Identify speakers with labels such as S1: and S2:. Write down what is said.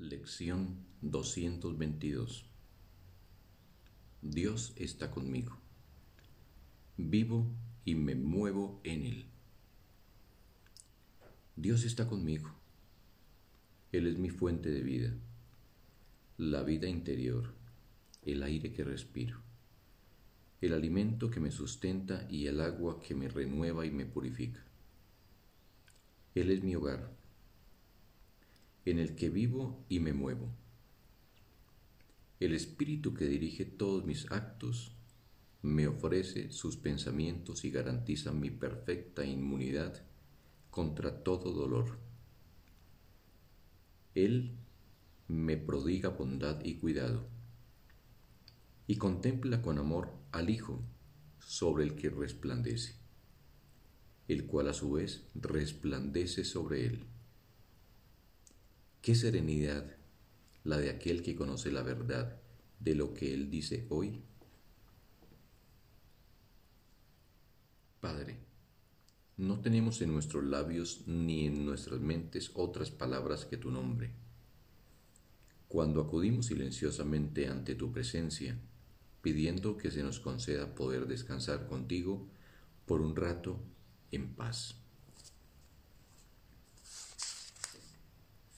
S1: Lección 222 Dios está conmigo. Vivo y me muevo en Él. Dios está conmigo. Él es mi fuente de vida, la vida interior, el aire que respiro, el alimento que me sustenta y el agua que me renueva y me purifica. Él es mi hogar en el que vivo y me muevo. El espíritu que dirige todos mis actos me ofrece sus pensamientos y garantiza mi perfecta inmunidad contra todo dolor. Él me prodiga bondad y cuidado y contempla con amor al Hijo sobre el que resplandece, el cual a su vez resplandece sobre él. Qué serenidad la de aquel que conoce la verdad de lo que Él dice hoy. Padre, no tenemos en nuestros labios ni en nuestras mentes otras palabras que tu nombre. Cuando acudimos silenciosamente ante tu presencia, pidiendo que se nos conceda poder descansar contigo por un rato en paz.